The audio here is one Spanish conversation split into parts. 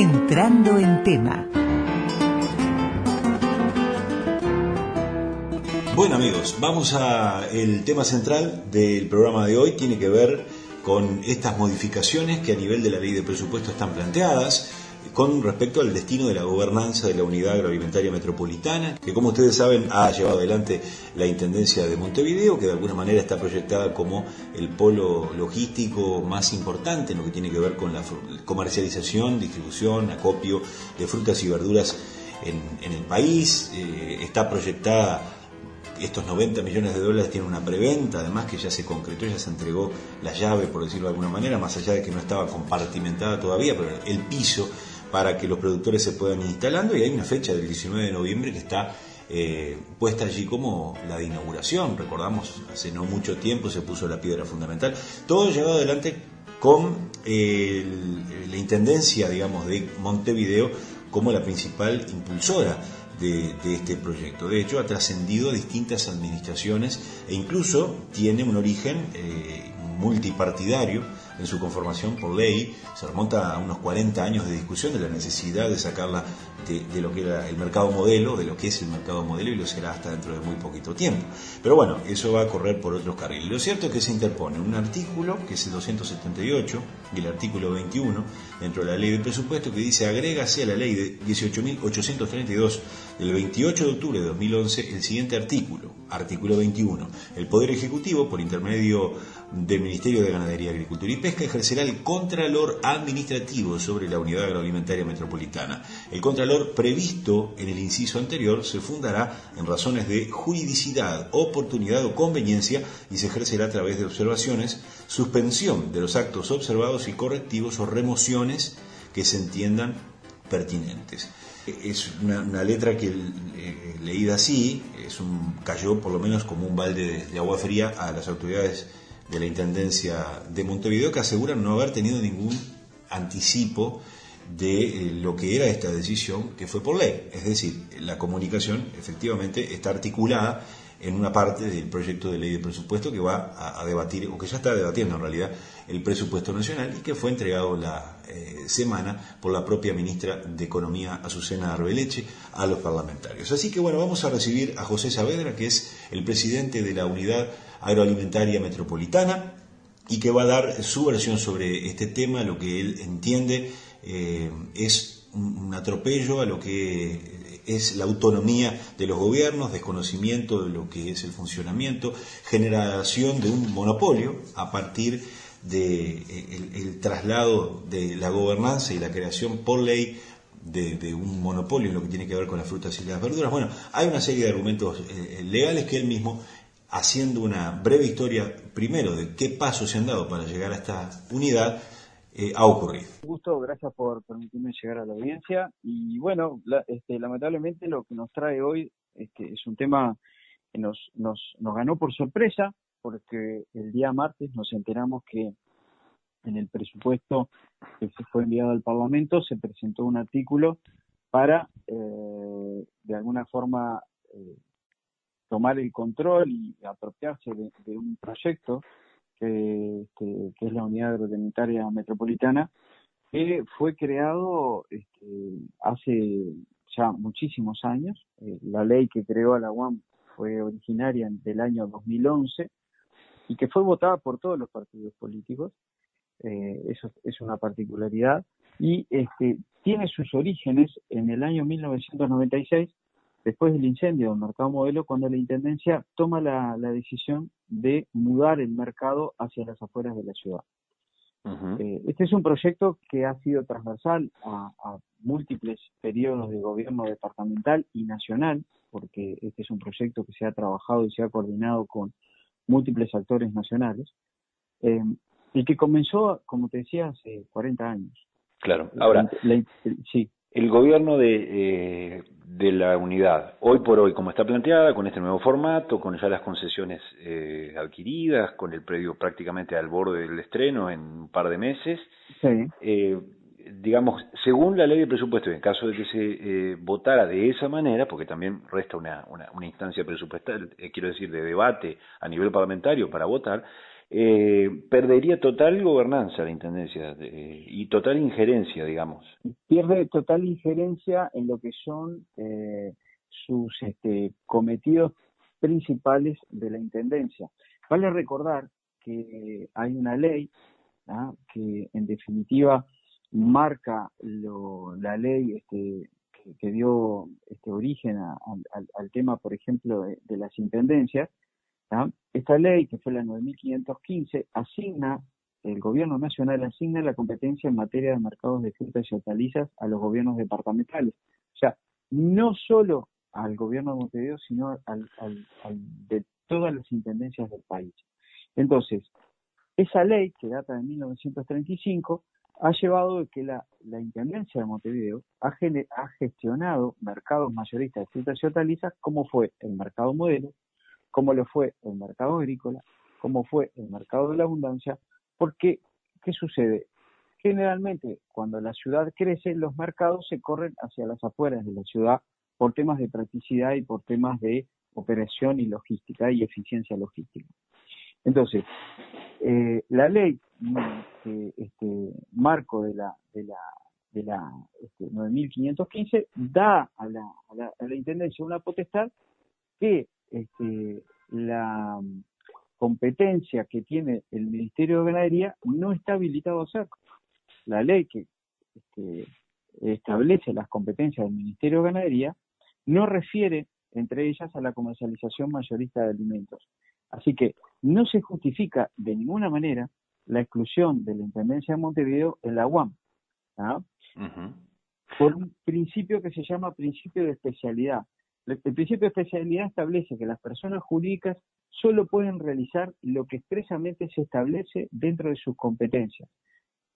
Entrando en tema. Bueno amigos, vamos a el tema central del programa de hoy tiene que ver con estas modificaciones que a nivel de la ley de presupuesto están planteadas con respecto al destino de la gobernanza de la unidad agroalimentaria metropolitana, que como ustedes saben ha llevado adelante la Intendencia de Montevideo, que de alguna manera está proyectada como el polo logístico más importante en lo que tiene que ver con la comercialización, distribución, acopio de frutas y verduras en, el país. Eh, está proyectada estos 90 millones de dólares tienen una preventa, además que ya se concretó, ya se entregó la llave, por decirlo de alguna manera, más allá de que no estaba compartimentada todavía, pero el piso para que los productores se puedan ir instalando y hay una fecha del 19 de noviembre que está eh, puesta allí como la de inauguración. Recordamos, hace no mucho tiempo se puso la piedra fundamental. Todo llevado adelante con la Intendencia, digamos, de Montevideo como la principal impulsora de, este proyecto. De hecho, ha trascendido a distintas administraciones e incluso tiene un origen eh, multipartidario en su conformación por ley, se remonta a unos 40 años de discusión de la necesidad de sacarla de, lo que era el mercado modelo, de lo que es el mercado modelo y lo será hasta dentro de muy poquito tiempo. Pero bueno, eso va a correr por otros carriles. Lo cierto es que se interpone un artículo, que es el 278, y el artículo 21, dentro de la ley de presupuesto, que dice agrégase a la ley de 18.832 del 28 de octubre de 2011 el siguiente artículo, artículo 21. El Poder Ejecutivo, por intermedio del Ministerio de Ganadería, Agricultura y Pesca ejercerá el Contralor Administrativo sobre la Unidad Agroalimentaria Metropolitana. El Contralor previsto en el inciso anterior se fundará en razones de juridicidad, oportunidad o conveniencia y se ejercerá a través de observaciones, suspensión de los actos observados y correctivos o remociones que se entiendan pertinentes. Es una, letra que eh, leída así es un, cayó por lo menos como un balde de agua fría a las autoridades de la Intendencia de Montevideo que aseguran no haber tenido ningún anticipo de eh, lo que era esta decisión que fue por ley. Es decir, la comunicación efectivamente está articulada en una parte del proyecto de ley de presupuesto que va a, debatir, o que ya está debatiendo en realidad, el presupuesto nacional y que fue entregado la eh, semana por la propia ministra de Economía, Azucena Arbeleche, a los parlamentarios. Así que bueno, vamos a recibir a José Saavedra, que es el presidente de la unidad agroalimentaria metropolitana y que va a dar su versión sobre este tema, lo que él entiende eh, es un, atropello a lo que es la autonomía de los gobiernos, desconocimiento de lo que es el funcionamiento, generación de un monopolio a partir del de el, traslado de la gobernanza y la creación por ley de, un monopolio en lo que tiene que ver con las frutas y las verduras. Bueno, hay una serie de argumentos eh, legales que él mismo haciendo una breve historia primero de qué pasos se han dado para llegar a esta unidad, eh, ha ocurrido. Gusto, gracias por permitirme llegar a la audiencia. Y bueno, este, lamentablemente lo que nos trae hoy este, es un tema que nos, nos, nos ganó por sorpresa, porque el día martes nos enteramos que en el presupuesto que se fue enviado al Parlamento se presentó un artículo para, eh, de alguna forma, eh, tomar el control y apropiarse de, un proyecto que, es la Unidad Agroalimentaria Metropolitana, que fue creado este, hace ya muchísimos años. Eh, la ley que creó a la UAM fue originaria del año 2011 y que fue votada por todos los partidos políticos. Eh, eso es una particularidad. Y este, tiene sus orígenes en el año 1996 después del incendio del mercado modelo, cuando la Intendencia toma la, decisión de mudar el mercado hacia las afueras de la ciudad. Eh, este es un proyecto que ha sido transversal a, múltiples periodos de gobierno departamental y nacional, porque este es un proyecto que se ha trabajado y se ha coordinado con múltiples actores nacionales, eh, y que comenzó, como te decía, hace 40 años. Claro, ahora, sí. El gobierno de, eh, de la unidad, hoy por hoy, como está planteada, con este nuevo formato, con ya las concesiones eh, adquiridas, con el predio prácticamente al borde del estreno en un par de meses, eh, digamos, según la ley de presupuesto, en caso de que se eh, votara de esa manera, porque también resta una, una, una instancia presupuestal, quiero decir, de debate a nivel parlamentario para votar, eh, perdería total gobernanza la Intendencia y total injerencia, digamos. Pierde total injerencia en lo que son eh, sus este, cometidos principales de la Intendencia. Vale recordar que hay una ley ¿ah? que en definitiva marca la ley este, que, dio este origen al, tema, por ejemplo, de, las intendencias, esta ley, que fue la 9515, asigna, el gobierno nacional asigna la competencia en materia de mercados de frutas y hortalizas a los gobiernos departamentales. O sea, no solo al gobierno de Montevideo, sino al, de todas las intendencias del país. Entonces, esa ley, que data de 1935, ha llevado a que la, Intendencia de Montevideo ha, ha, gestionado mercados mayoristas de frutas y hortalizas como fue el mercado modelo, como lo fue el mercado agrícola, como fue el mercado de la abundancia, porque, ¿qué sucede? Generalmente, cuando la ciudad crece, los mercados se corren hacia las afueras de la ciudad por temas de practicidad y por temas de operación y logística y eficiencia logística. Entonces, eh, la ley este, marco de la, de la, de la este, 9515 da a la, a la, a la Intendencia una potestad que este, la competencia que tiene el Ministerio de Ganadería no está habilitado a hacer. La ley que este, establece las competencias del Ministerio de Ganadería no refiere entre ellas a la comercialización mayorista de alimentos. Así que no se justifica de ninguna manera la exclusión de la Intendencia de Montevideo en la UAM, ¿ah? por un principio que se llama principio de especialidad. El principio de especialidad establece que las personas jurídicas solo pueden realizar lo que expresamente se establece dentro de sus competencias.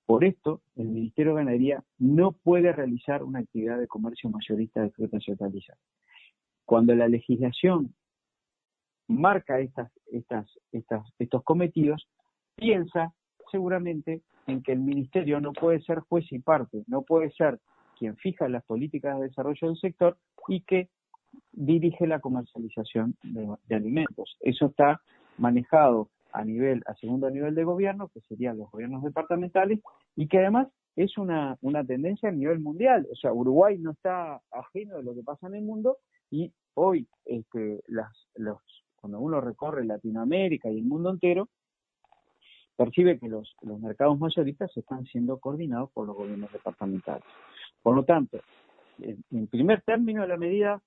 Por esto, el Ministerio de Ganadería no puede realizar una actividad de comercio mayorista de frutas y hortalizas. Cuando la legislación marca estos cometidos, piensa seguramente en que el ministerio no puede ser juez y parte, no puede ser quien fija las políticas de desarrollo del sector y que dirige la comercialización de, alimentos. Eso está manejado a nivel, a segundo nivel de gobierno, que serían los gobiernos departamentales, y que además es una, tendencia a nivel mundial. O sea, Uruguay no está ajeno de lo que pasa en el mundo y hoy este, cuando uno recorre Latinoamérica y el mundo entero, percibe que los, mercados mayoristas están siendo coordinados por los gobiernos departamentales. Por lo tanto, en primer término, la medida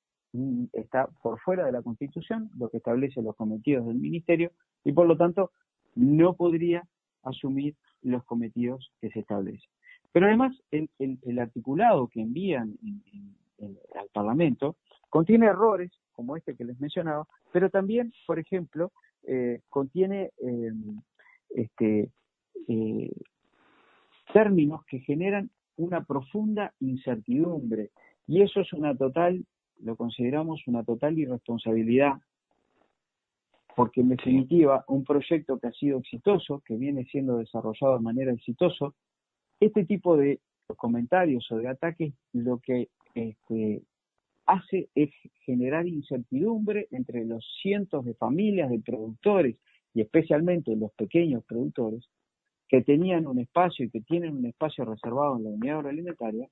está por fuera de la Constitución, lo que establece los cometidos del Ministerio, y por lo tanto no podría asumir los cometidos que se establecen. Pero además, el, el, articulado que envían al Parlamento contiene errores, como este que les mencionaba, pero también, por ejemplo, eh, contiene eh, este, eh, términos que generan una profunda incertidumbre y eso es una total, lo consideramos una total irresponsabilidad porque en definitiva un proyecto que ha sido exitoso, que viene siendo desarrollado de manera exitosa, este tipo de comentarios o de ataques lo que este, hace es generar incertidumbre entre los cientos de familias de productores y especialmente los pequeños productores que tenían un espacio y que tienen un espacio reservado en la unidad agroalimentaria,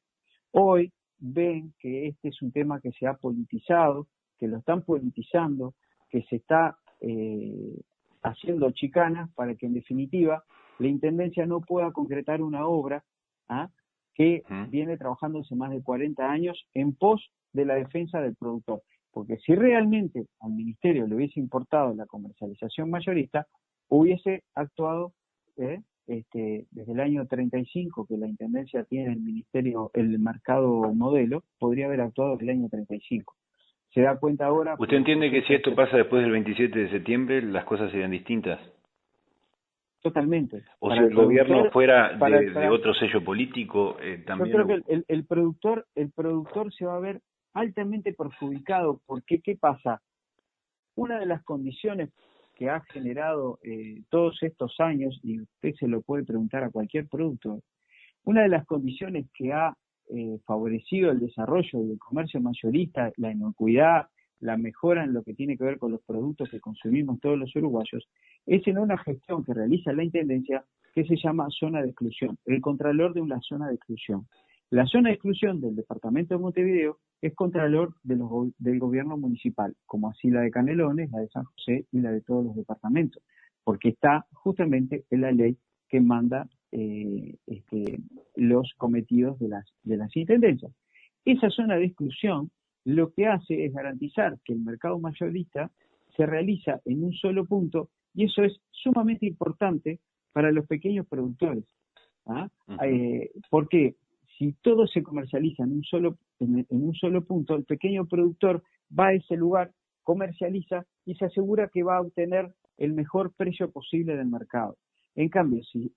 hoy ven que este es un tema que se ha politizado, que lo están politizando, que se está eh, haciendo chicanas para que en definitiva la Intendencia no pueda concretar una obra ¿ah? que viene trabajando hace más de 40 años en pos de la defensa del productor. Porque si realmente al ministerio le hubiese importado la comercialización mayorista, hubiese actuado ¿eh? Este, desde el año 35 que la intendencia tiene el ministerio, el mercado modelo, podría haber actuado desde el año 35. Se da cuenta ahora. ¿Usted entiende que si esto pasa después del 27 de septiembre, las cosas serían distintas? Totalmente. O si el, gobierno fuera de, otro sello político, eh, también. Yo creo que el, el, productor, el productor se va a ver altamente perjudicado, porque ¿qué pasa? Una de las condiciones que ha generado eh, todos estos años, y usted se lo puede preguntar a cualquier productor, una de las condiciones que ha eh, favorecido el desarrollo del comercio mayorista, la inocuidad, la mejora en lo que tiene que ver con los productos que consumimos todos los uruguayos, es en una gestión que realiza la Intendencia que se llama zona de exclusión, el contralor de una zona de exclusión. La zona de exclusión del departamento de Montevideo es contralor de del gobierno municipal, como así la de Canelones, la de San José y la de todos los departamentos, porque está justamente en la ley que manda eh, este, los cometidos de las, de las intendencias. Esa zona de exclusión lo que hace es garantizar que el mercado mayorista se realiza en un solo punto y eso es sumamente importante para los pequeños productores. ¿ah? Eh, porque si todo se comercializa en un solo en, un solo punto, el pequeño productor va a ese lugar, comercializa y se asegura que va a obtener el mejor precio posible del mercado. En cambio, si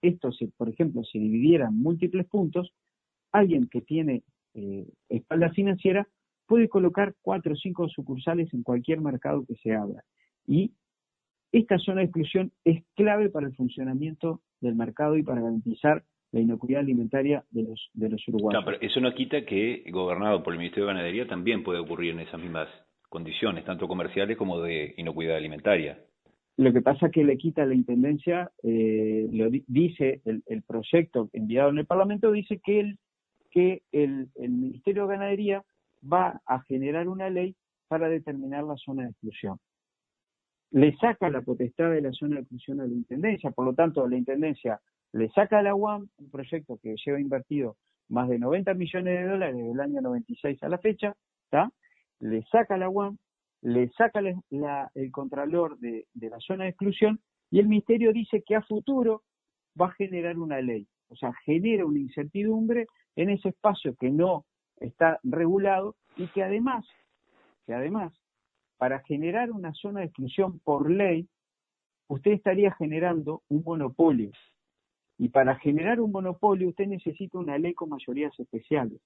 esto, se, por ejemplo, se dividiera en múltiples puntos, alguien que tiene eh, espalda financiera puede colocar cuatro o cinco sucursales en cualquier mercado que se abra. Y esta zona de exclusión es clave para el funcionamiento del mercado y para garantizar la inocuidad alimentaria de los, de los uruguayos. pero eso no quita que, gobernado por el Ministerio de Ganadería, también puede ocurrir en esas mismas condiciones, tanto comerciales como de inocuidad alimentaria. Lo que pasa es que le quita la intendencia, eh, lo dice el, el, proyecto enviado en el Parlamento, dice que, el, que el, el Ministerio de Ganadería va a generar una ley para determinar la zona de exclusión. Le saca la potestad de la zona de exclusión a la Intendencia, por lo tanto, la Intendencia le saca a la UAM un proyecto que lleva invertido más de 90 millones de dólares desde el año 96 a la fecha, le saca a la UAM, le saca el contralor de, la zona de exclusión y el Ministerio dice que a futuro va a generar una ley. O sea, genera una incertidumbre en ese espacio que no está regulado y que además, que además, para generar una zona de exclusión por ley, usted estaría generando un monopolio. Y para generar un monopolio usted necesita una ley con mayorías especiales.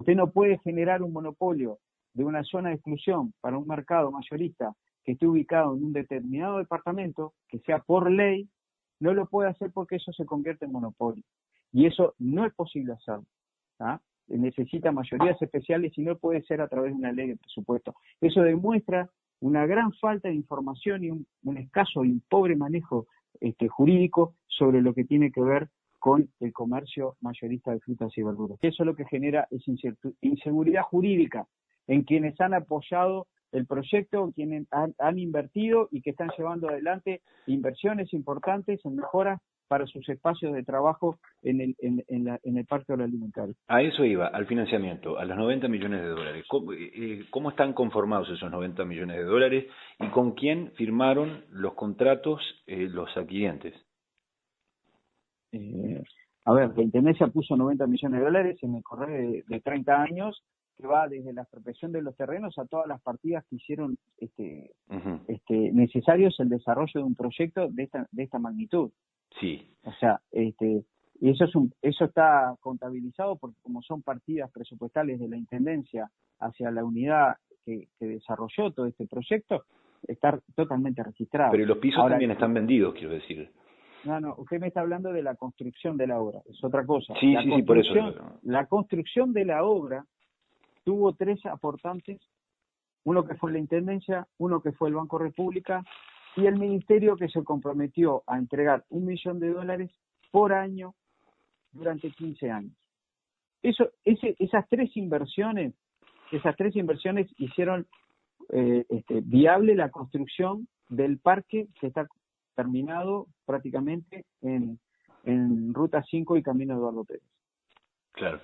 Usted no puede generar un monopolio de una zona de exclusión para un mercado mayorista que esté ubicado en un determinado departamento, que sea por ley, no lo puede hacer porque eso se convierte en monopolio. Y eso no es posible hacerlo. ¿ah? Necesita mayorías especiales y no puede ser a través de una ley de presupuesto. Eso demuestra una gran falta de información y un, escaso y un pobre manejo este, jurídico sobre lo que tiene que ver con el comercio mayorista de frutas y verduras. Eso lo que genera es inseguridad jurídica en quienes han apoyado el proyecto, quienes han, invertido y que están llevando adelante inversiones importantes en mejoras para sus espacios de trabajo en el, en, en, el parque agroalimentario. A eso iba, al financiamiento, a los 90 millones de dólares. ¿Cómo, eh, eh, ¿Cómo, están conformados esos 90 millones de dólares y con quién firmaron los contratos eh, los adquirientes? A ver, la Intendencia puso 90 millones de dólares en el correo de, de 30 años que va desde la expropiación de los terrenos a todas las partidas que hicieron este, este, necesarios el desarrollo de un proyecto de esta, de esta magnitud. Sí. O sea, este, y eso, es un, eso está contabilizado porque como son partidas presupuestales de la Intendencia hacia la unidad que, desarrolló todo este proyecto, está totalmente registrado. Pero los pisos también están vendidos, quiero decir. No, no, usted me está hablando de la construcción de la obra, es otra cosa. Sí, sí, sí, por eso. La construcción de la obra tuvo tres aportantes, uno que fue la Intendencia, uno que fue el Banco República y el Ministerio que se comprometió a entregar un millón de dólares por año durante 15 años. Eso, ese, esas tres inversiones, esas tres inversiones hicieron eh, este, viable la construcción del parque que está terminado prácticamente en, en Ruta 5 y Camino Eduardo Pérez. Claro.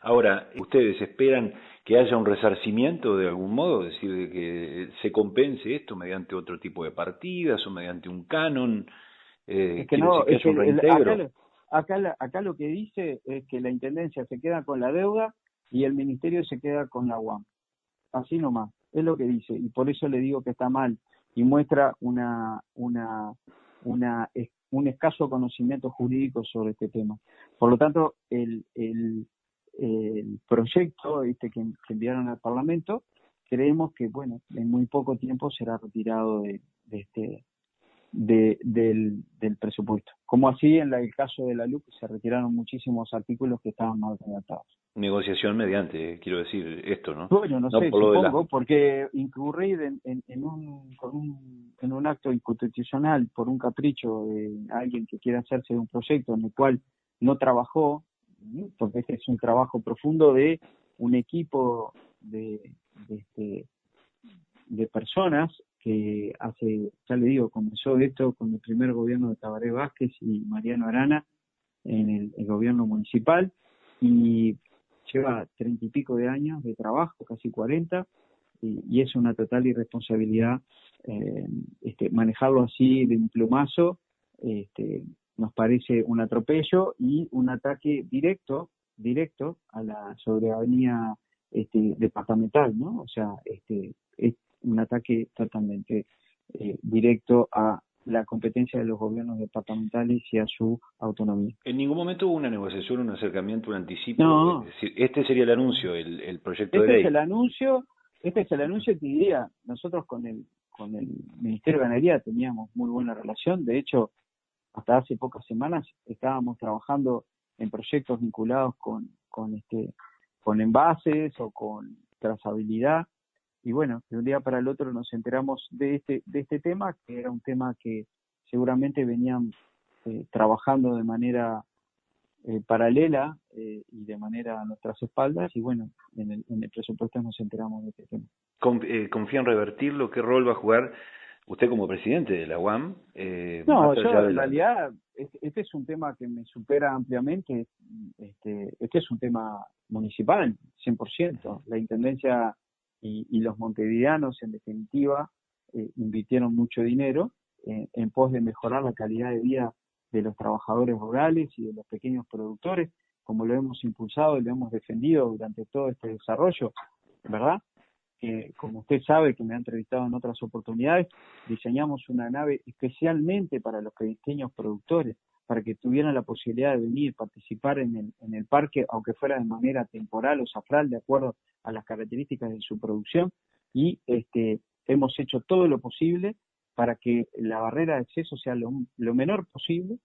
Ahora, ¿ustedes esperan que haya un resarcimiento de algún modo? Es decir, de que se compense esto mediante otro tipo de partidas o mediante un canon. Eh, es que no, es que acá, acá, lo que dice es que la Intendencia se queda con la deuda y el Ministerio se queda con la UAM. Así nomás, es lo que dice. Y por eso le digo que está mal y muestra una, una, una, un escaso conocimiento jurídico sobre este tema. Por lo tanto, el, el, proyecto este que, enviaron al Parlamento, creemos que bueno, en muy poco tiempo será retirado de, este de, del, del, presupuesto. Como así en el caso de la luz, se retiraron muchísimos artículos que estaban mal redactados. Negociación mediante, quiero decir esto, ¿no? Bueno, no, sé, supongo, porque incurrir en, en, en, un, un, en un acto inconstitucional por un capricho de alguien que quiere hacerse de un proyecto en el cual no trabajó, porque este es un trabajo profundo de un equipo de, de, este, de personas que hace, ya le digo, comenzó esto con el primer gobierno de Tabaré Vázquez y Mariano Arana en el, gobierno municipal y lleva treinta y pico de años de trabajo, casi cuarenta, y, es una total irresponsabilidad eh, este, manejarlo así de un plumazo, este, nos parece un atropello y un ataque directo, directo a la soberanía este, departamental, ¿no? O sea, este, es un ataque totalmente eh, directo a la competencia de los gobiernos departamentales y a su autonomía. En ningún momento hubo una negociación, un acercamiento, un anticipo. No. Es decir, este sería el anuncio, el, el proyecto este de ley. Es el anuncio, este es el anuncio que diría, nosotros con el, con el Ministerio de Ganadería teníamos muy buena relación, de hecho, hasta hace pocas semanas estábamos trabajando en proyectos vinculados con, con este con envases o con trazabilidad y bueno, de un día para el otro nos enteramos de este, de este tema, que era un tema que seguramente venían eh, trabajando de manera eh, paralela eh, y de manera a nuestras espaldas, y bueno, en el, en el presupuesto nos enteramos de este tema. ¿Confía en revertirlo? ¿Qué rol va a jugar usted como presidente de la UAM? no, yo en realidad, este, este, es un tema que me supera ampliamente, este, este es un tema municipal, 100%. La Intendencia y, los montevideanos, en definitiva, eh, invirtieron mucho dinero eh, en pos de mejorar la calidad de vida de los trabajadores rurales y de los pequeños productores, como lo hemos impulsado y lo hemos defendido durante todo este desarrollo, ¿verdad? Que, como usted sabe, que me ha entrevistado en otras oportunidades, diseñamos una nave especialmente para los pequeños productores, para que tuvieran la posibilidad de venir, participar en el, en el parque, aunque fuera de manera temporal o safral, de acuerdo a las características de su producción, y este, hemos hecho todo lo posible para que la barrera de acceso sea lo, menor posible,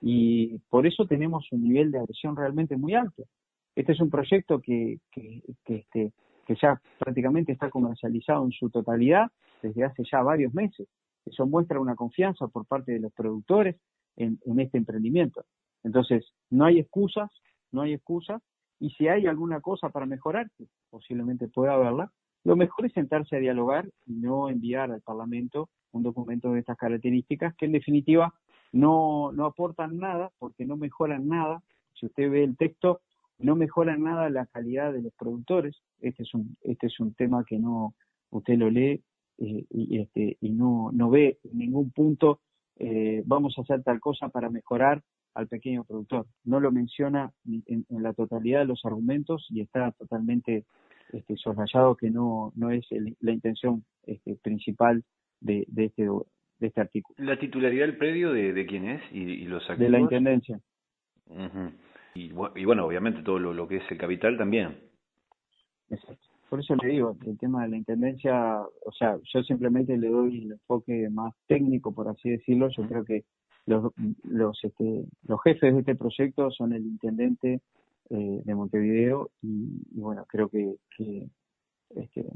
y por eso tenemos un nivel de adhesión realmente muy alto. Este es un proyecto que, que, que, este, que ya prácticamente está comercializado en su totalidad desde hace ya varios meses. Eso muestra una confianza por parte de los productores, en, este emprendimiento. Entonces, no hay excusas, no hay excusas, y si hay alguna cosa para mejorar, posiblemente pueda haberla, lo mejor es sentarse a dialogar y no enviar al Parlamento un documento de estas características que en definitiva no, no aportan nada porque no mejoran nada. Si usted ve el texto, no mejoran nada la calidad de los productores. Este es un, este es un tema que no, usted lo lee eh, y, este, y no, no ve en ningún punto eh, vamos a hacer tal cosa para mejorar al pequeño productor. No lo menciona en, la totalidad de los argumentos y está totalmente este, soslayado que no, no es la intención este, principal de, de, este, de este artículo. ¿La titularidad del predio de, de quién es y, los activos? De la Intendencia. y, y, bueno, obviamente todo lo, lo que es el capital también. Exacto por eso le digo, el tema de la intendencia, o sea, yo simplemente le doy el enfoque más técnico, por así decirlo. Yo creo que los, los, este, los jefes de este proyecto son el intendente eh, de Montevideo y, bueno, creo que, que este,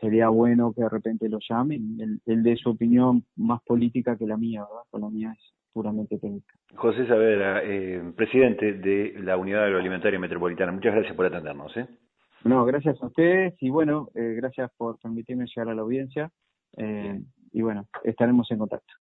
sería bueno que de repente lo llamen. Él, él dé su opinión más política que la mía, ¿verdad? Porque la mía es puramente técnica. José Saavedra, eh, presidente de la Unidad Agroalimentaria Metropolitana, muchas gracias por atendernos. ¿eh? No, gracias a ustedes y bueno, eh, gracias por permitirme llegar a la audiencia eh, y bueno, estaremos en contacto.